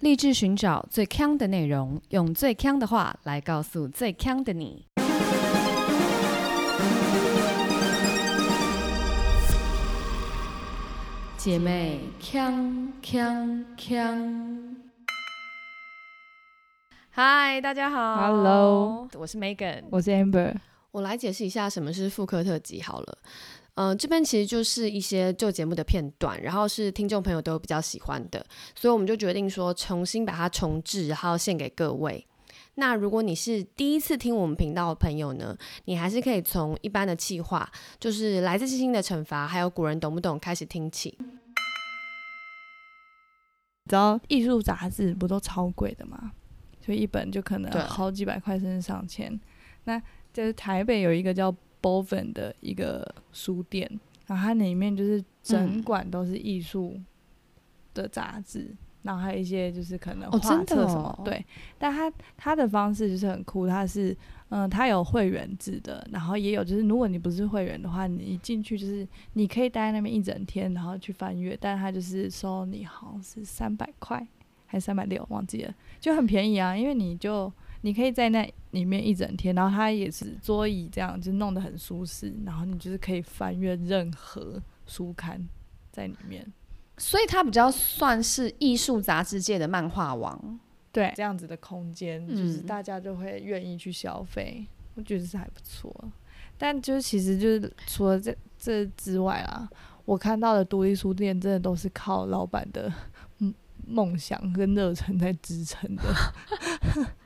立志寻找最强的内容，用最强的话来告诉最强的你。姐妹，强强强！嗨，大家好 Hello 我是 Megan。我是 Amber，我来解释一下什么是复刻特辑好了。嗯、这边其实就是一些旧节目的片段，然后是听众朋友都比较喜欢的，所以我们就决定说重新把它重置，然后献给各位。那如果你是第一次听我们频道的朋友呢，你还是可以从一般的气话，就是来自星星的惩罚，还有古人懂不懂开始听起。你知道艺术杂志不都超贵的吗？就一本就可能好几百块甚至上千。那就是台北有一个叫 Boven 的一个书店，然后它里面就是整嗯馆都是艺术的杂志。然后还有一些就是可能哦画册什么，哦对，但它它的方式就是很酷，它是嗯，它有会员制的，然后也有就是如果你不是会员的话，你一进去就是你可以待在那边一整天，然后去翻阅，但它就是收你好像是三百块还是三百六，忘记了，就很便宜啊，因为你就你可以在那里面一整天，然后它也是桌椅这样，就弄得很舒适，然后你就是可以翻阅任何书刊在里面。所以它比较算是艺术杂志界的漫画王。对，这样子的空间，就是嗯大家就会愿意去消费，我觉得是还不错。但就是其实就是除了这这之外啦，我看到的独立书店真的都是靠老板的 嗯梦想跟热忱在支撑的。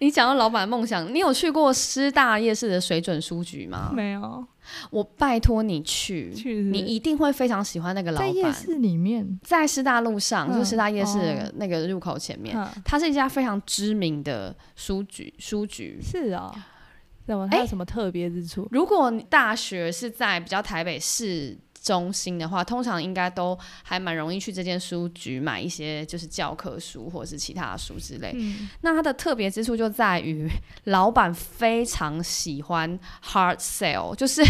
你讲到老板梦想，你有去过师大夜市的水准书局吗？没有，我拜托你去，去你一定会非常喜欢那个老在夜板。市里面，在师大路上，嗯就是师大夜市那个入口前面，嗯，它是一家非常知名的书局。书局，是啊、怎么？它有什么特别之处？如果大学是在比较台北市中心的话，通常应该都还蛮容易去这间书局买一些就是教科书或者是其他的书之类。嗯，那它的特别之处就在于，老板非常喜欢 hard sale，就是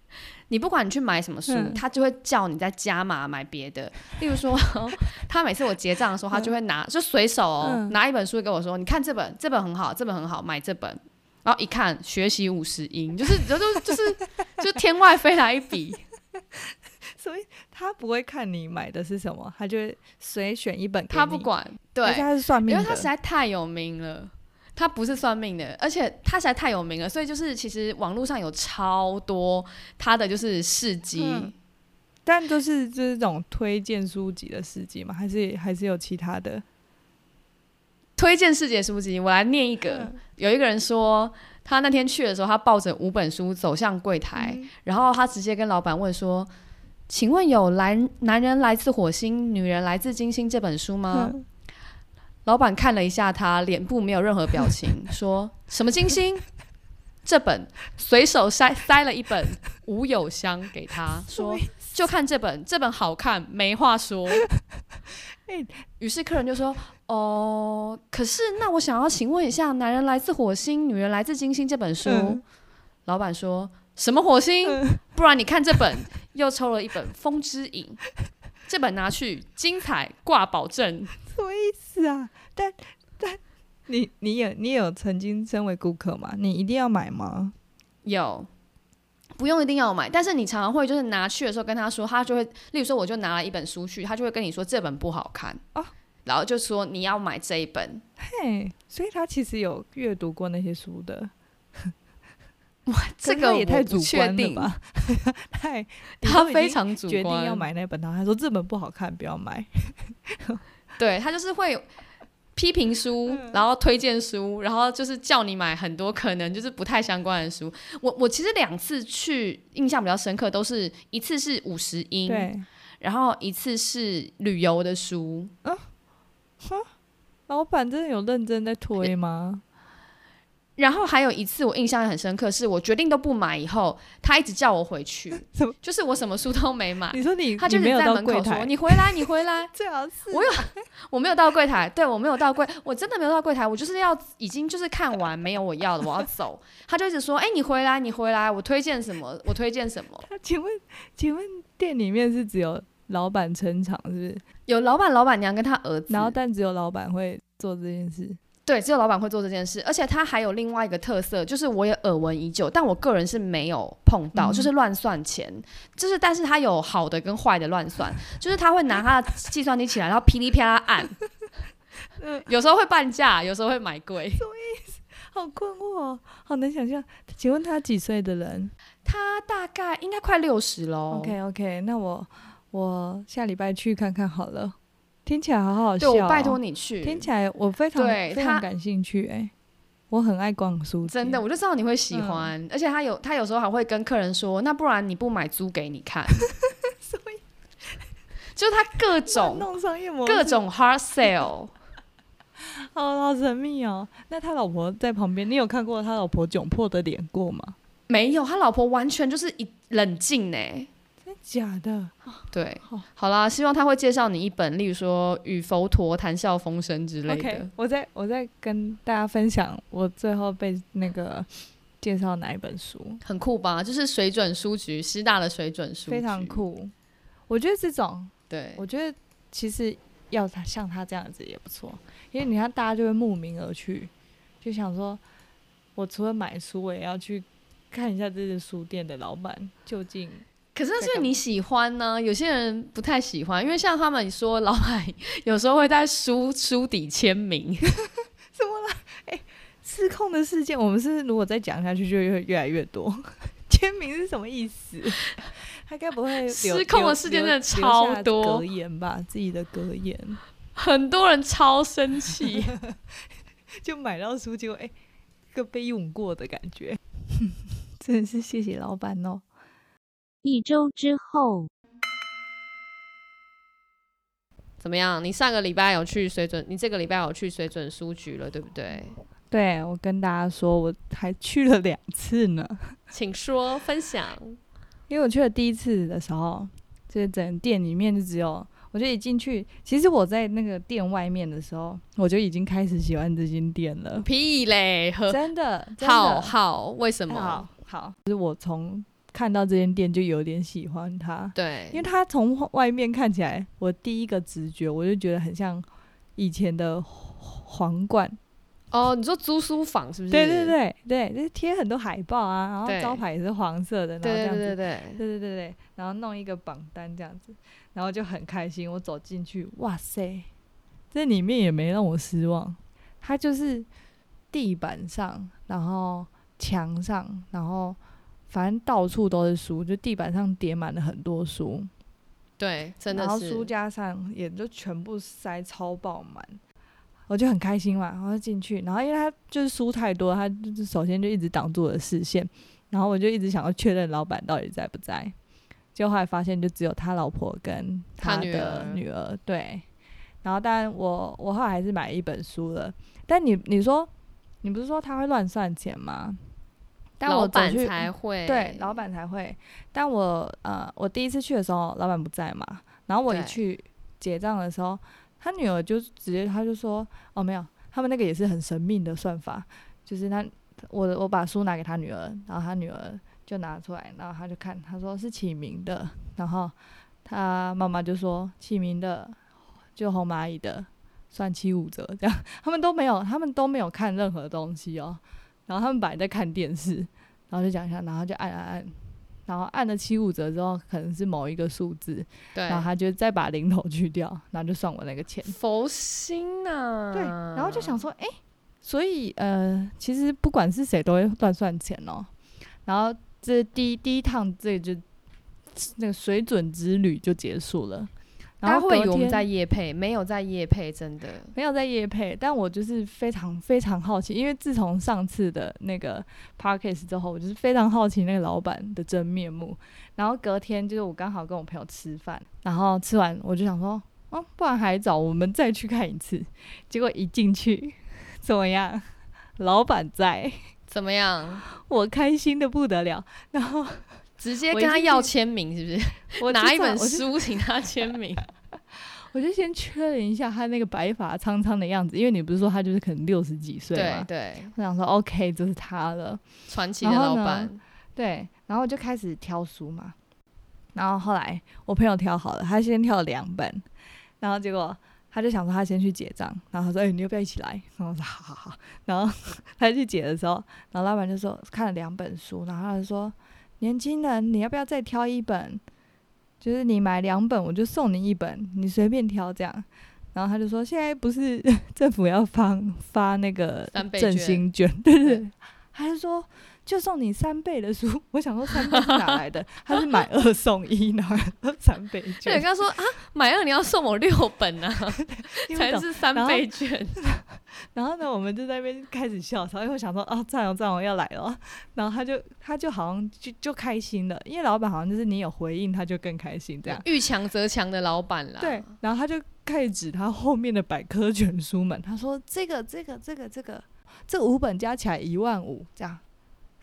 你不管你去买什么书，嗯他就会叫你在加码买别的。例如说，他每次我结账的时候，他就会拿就随手拿一本书给我说：“你看这本，这本很好，这本很好，买这本。”然后一看，学习五十音，就是就就 就是就天外飞来一笔。所以他不会看你买的是什么，他就随选一本。他不管，而对且，他是算命的，因为他实在太有名了。他不是算命的，而且他实在太有名了，所以就是其实网络上有超多他的就是事迹。嗯但就是就是这种推荐书籍的事迹嘛，还是还是有其他的。推荐世界书籍，我来念一个。嗯有一个人说，他那天去的时候，他抱着五本书走向柜台，嗯然后他直接跟老板问说：“请问有来男人来自火星，女人来自金星这本书吗？”嗯老板看了一下他，脸部没有任何表情，说什么金星？这本随手塞塞了一本吴有香给他，说就看这本，这本好看，没话说。哎于是客人就说：“哦，可是那我想要请问一下，《男人来自火星，女人来自金星》这本书，嗯老板说什么火星？嗯不然你看这本，又抽了一本《风之影》，这本拿去精彩挂保证。什么意思啊？但但你你有你有曾经身为顾客吗？你一定要买吗？有，不用一定要买，但是你常常会就是拿去的时候跟他说，他就会，例如说我就拿了一本书去，他就会跟你说这本不好看哦然后就说你要买这一本。嘿，所以他其实有阅读过那些书的。这个也不太主观了吧？太他非常主观，决定要买那本，然后他说这本不好看，不要买。对他就是会批评书，嗯然后推荐书，然后就是叫你买很多可能就是不太相关的书。我我其实两次去印象比较深刻，都是一次是五十音，对，然后一次是旅游的书。老板真的有认真在推吗？然后还有一次我印象很深刻，是我决定都不买以后，他一直叫我回去 就是我什么书都没买，你说你他就没有是在门口说，你回来，你回来。最好是我有，我没有到柜台，对我没有到柜，我真的没有到柜台，我就是要已经就是看完没有我要的，我要走。他就一直说，哎、你回来，你回来，我推荐什么，我推荐什么。请问，请问店里面是只有老板撑场，是不是？有老板、老板娘跟他儿子，然后但只有老板会做这件事。对，只有老板会做这件事，而且他还有另外一个特色，就是我也耳闻已久，但我个人是没有碰到，嗯就是乱算钱，就是但是他有好的跟坏的乱算，就是他会拿他的计算机起来，然后噼里啪啦按，有时候会半价，有时候会买贵。什么意思好困惑哦，好难想象。请问他几岁的人他大概应该快六十喽。？OK OK，那我我下礼拜去看看好了。听起来好好笑、哦，对我拜托你去，听起来我非常对他非常感兴趣哎、我很爱逛书店，真的，我就知道你会喜欢，而且他有他有时候还会跟客人说，那不然你不买租给你看，所以就是他各种弄商业模式，各种 hard sale。好好神秘哦。那他老婆在旁边，你有看过他老婆窘迫的脸过吗？没有，他老婆完全就是一冷静呢。真假的？对好，啦，希望他会介绍你一本，例如说《与佛陀谈笑风生》之类的。我在我在跟大家分享我最后被那个 介绍哪一本书，很酷吧？就是水准书局，师大的水准书局，非常。酷。我觉得这种，对，我觉得其实要他像他这样子也不错，因为你看大家就会慕名而去，就想说，我除了买书，我也要去看一下这个书店的老板究竟可是那是你喜欢呢，有些人不太喜欢，因为像他们说，老板有时候会在书书底签名。怎么了？哎失控的事件，我们是如果再讲下去，就会越来越多。签名是什么意思？他该不会失控的事件真的超多格言吧？自己的格言，很多人超生气，就买到书，结果哎，个被用过的感觉。真的是谢谢老板哦。一周之后，怎么样？你上个礼拜有去水准，你这个礼拜有去水准书局了，对不对？对我跟大家说，我还去了两次呢。请说分享。因为我去了第一次的时候，就是整店里面就只有，我就一进去，其实我在那个店外面的时候，我就已经开始喜欢这间店了。屁嘞，真的，真好好，为什么好？好，就是我从看到这间店就有点喜欢它，对，因为它从外面看起来，我第一个直觉我就觉得很像以前的皇冠。哦，你说租书房是不是？对对对对，就是贴很多海报啊，然后招牌也是黄色的，然后这样子对对对对对对对，然后弄一个榜单这样子，然后就很开心。我走进去，哇塞，这里面也没让我失望。它就是地板上，然后墙上，然后反正到处都是书，就地板上叠满了很多书，对，真的是然后书架上也就全部塞超爆满。我就很开心嘛，然后就进去，然后因为他就是书太多，他就是首先就一直挡住我的视线，然后我就一直想要确认老板到底在不在，结果后来发现就只有他老婆跟他的儿女儿，对，然后当然我我后来还是买了一本书了，但你你说你不是说他会乱算钱吗？但我走老板去才会对，老板才会。但我呃，我第一次去的时候，老板不在嘛，然后我一去结账的时候，他女儿就直接他就说，哦没有，他们那个也是很神秘的算法，就是他我我把书拿给他女儿，然后他女儿就拿出来，然后他就看，他说是启明的，然后他妈妈就说启明的就红蚂蚁的算七五折这样，他们都没有，他们都没有看任何东西哦，然后他们本来在看电视，然后就讲一下，然后就按按按，然后按了七五折之后，可能是某一个数字，对然后他就再把零头去掉，然后就算我那个钱。佛心呐、对，然后就想说，哎、所以呃，其实不管是谁都会乱算钱哦。然后这第一第一趟这就那个水准之旅就结束了。然后会以为我们在夜配，没有在夜配，真的。没有在夜配，但我就是非常非常好奇，因为自从上次的那个 podcast 之后，我就是非常好奇那个老板的真面目。然后隔天就是我刚好跟我朋友吃饭，然后吃完我就想说，哦，不然还早，我们再去看一次。结果一进去，怎么样？老板在，怎么样？我开心的不得了。然后直接跟他要签名是不是？我拿一本书请他签名。我就先确认一下他那个白发苍苍的样子，因为你不是说他就是可能六十几岁嘛？对对，我想说 OK，这是他了。传奇的老板。对，然后就开始挑书嘛，然后后来我朋友挑好了，他先挑了两本，然后结果他就想说他先去结账，然后他说：“哎、你要不要一起来？”然后我说：“好好好。”然后 他去结的时候，然后老板就说看了两本书，然后他就说：“年轻人，你要不要再挑一本？就是你买两本，我就送你一本，你随便挑这样。”然后他就说：“现在不是 政府要发发那个振兴券，对对对。”他就说：“就送你三倍的书。”我想说三倍是哪来的？他是买二送一，哪有 三倍对，券？刚说啊，买二你要送我六本啊，听不懂才是三倍券。然后呢，我们就在那边开始笑，然后又想说，啊，赞哦赞哦要来了，然后他就他就好像就就开心了，因为老板好像就是你有回应，他就更开心这样。遇强则强的老板啦。对，然后他就开始指他后面的百科全书们，他说这个这个这个这个这五本加起来一万五，这样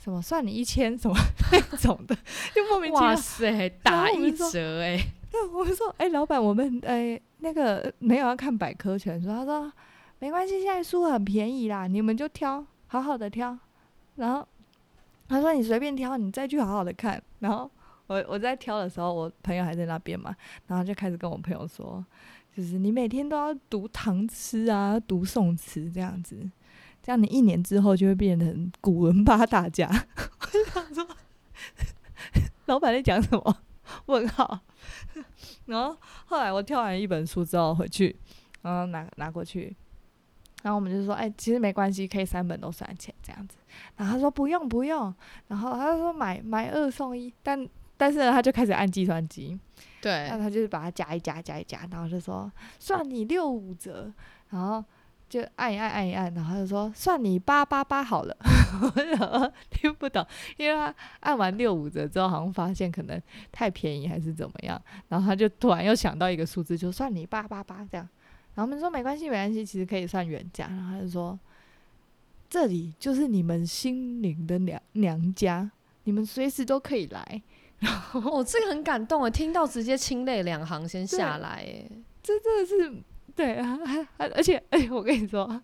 什么算你一千什么 那种的，就莫名其妙哇。塞，打一折哎、对，我们说，哎、老板，我们哎、那个没有要看百科全书。他说没关系，现在书很便宜啦，你们就挑，好好的挑。然后他说你随便挑，你再去好好的看。然后我我在挑的时候，我朋友还在那边嘛，然后就开始跟我朋友说，就是你每天都要读唐诗啊，读宋词这样子，这样你一年之后就会变成古文八大家。我就想说，老板在讲什么？问号。然后后来我挑完一本书之后回去，然后拿拿过去，然后我们就说，哎、其实没关系，可以三本都算钱这样子。然后他说不用不用，然后他就说买买二送一，但但是呢，他就开始按计算机，对那，他就是把它加一加加一加，然后就说算你六五折，然后就按一按按一按，然后他就说算你八八八好了，我听不懂，因为他按完六五折之后，好像发现可能太便宜还是怎么样，然后他就突然又想到一个数字，就算你八八八这样，然后我们说没关系没关系，其实可以算原价，然后他就说这里就是你们心灵的娘娘家，你们随时都可以来。然 后哦，这个很感动啊，听到直接清泪两行先下来哎。这真的是对啊，而且而且我跟你说，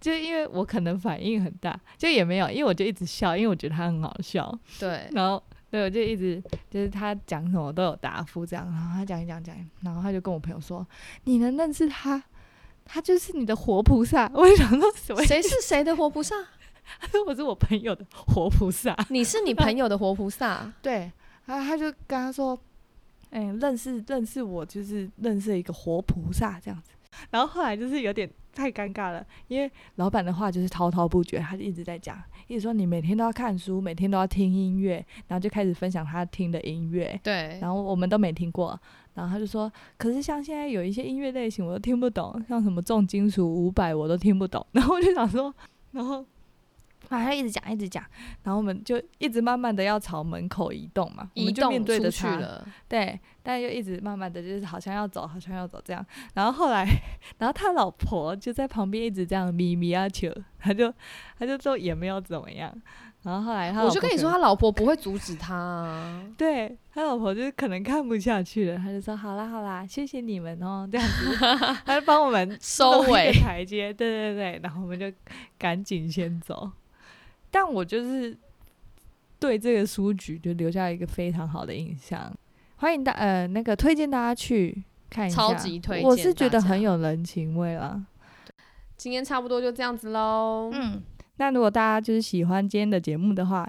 就因为我可能反应很大，就也没有，因为我就一直笑，因为我觉得他很好笑，对，然后对我就一直就是他讲什么都有答复这样，然后他讲一讲讲，然后他就跟我朋友说，你能认识他，他就是你的活菩萨。我就想说什么？谁是谁的活菩萨？他 说我是我朋友的活菩萨。你是你朋友的活菩萨。对，然后他就跟他说，哎、认识认识我就是认识一个活菩萨这样子。然后后来就是有点太尴尬了，因为老板的话就是滔滔不绝，他就一直在讲，一直说你每天都要看书，每天都要听音乐，然后就开始分享他听的音乐，对，然后我们都没听过。然后他就说，可是像现在有一些音乐类型我都听不懂，像什么重金属、五百我都听不懂。然后我就想说，然后啊，他一直讲一直讲，然后我们就一直慢慢的要朝门口移动嘛，我移们就面对着他，去了。对，但又一直慢慢的就是好像要走，好像要走这样。然后后来，然后他老婆就在旁边一直这样咪咪啊求，他就他就说也没有怎么样。然后后来他我就跟你说，他老婆不会阻止他啊。对他老婆就是可能看不下去了，他就说好啦好啦，谢谢你们哦，这样子，他就帮我们收尾台阶，对对对，然后我们就赶紧先走。但我就是对这个书局就留下一个非常好的印象，欢迎大呃那个推荐大家去看一下，超级推荐我是觉得很有人情味啦。今天差不多就这样子喽。嗯，那如果大家就是喜欢今天的节目的话，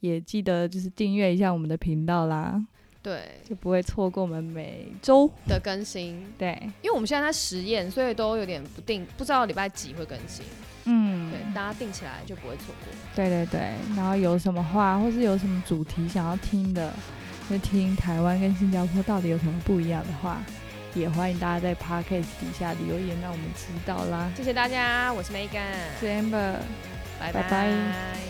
也记得就是订阅一下我们的频道啦，对就不会错过我们每周的更新，对。因为我们现在在实验，所以都有点不定，不知道礼拜几会更新。嗯对，大家定起来就不会错过。对对对，然后有什么话或是有什么主题想要听的，就听台湾跟新加坡到底有什么不一样的话，也欢迎大家在 podcast 底下留言让我们知道啦。谢谢大家，我是 Megan，是 Amber。拜拜拜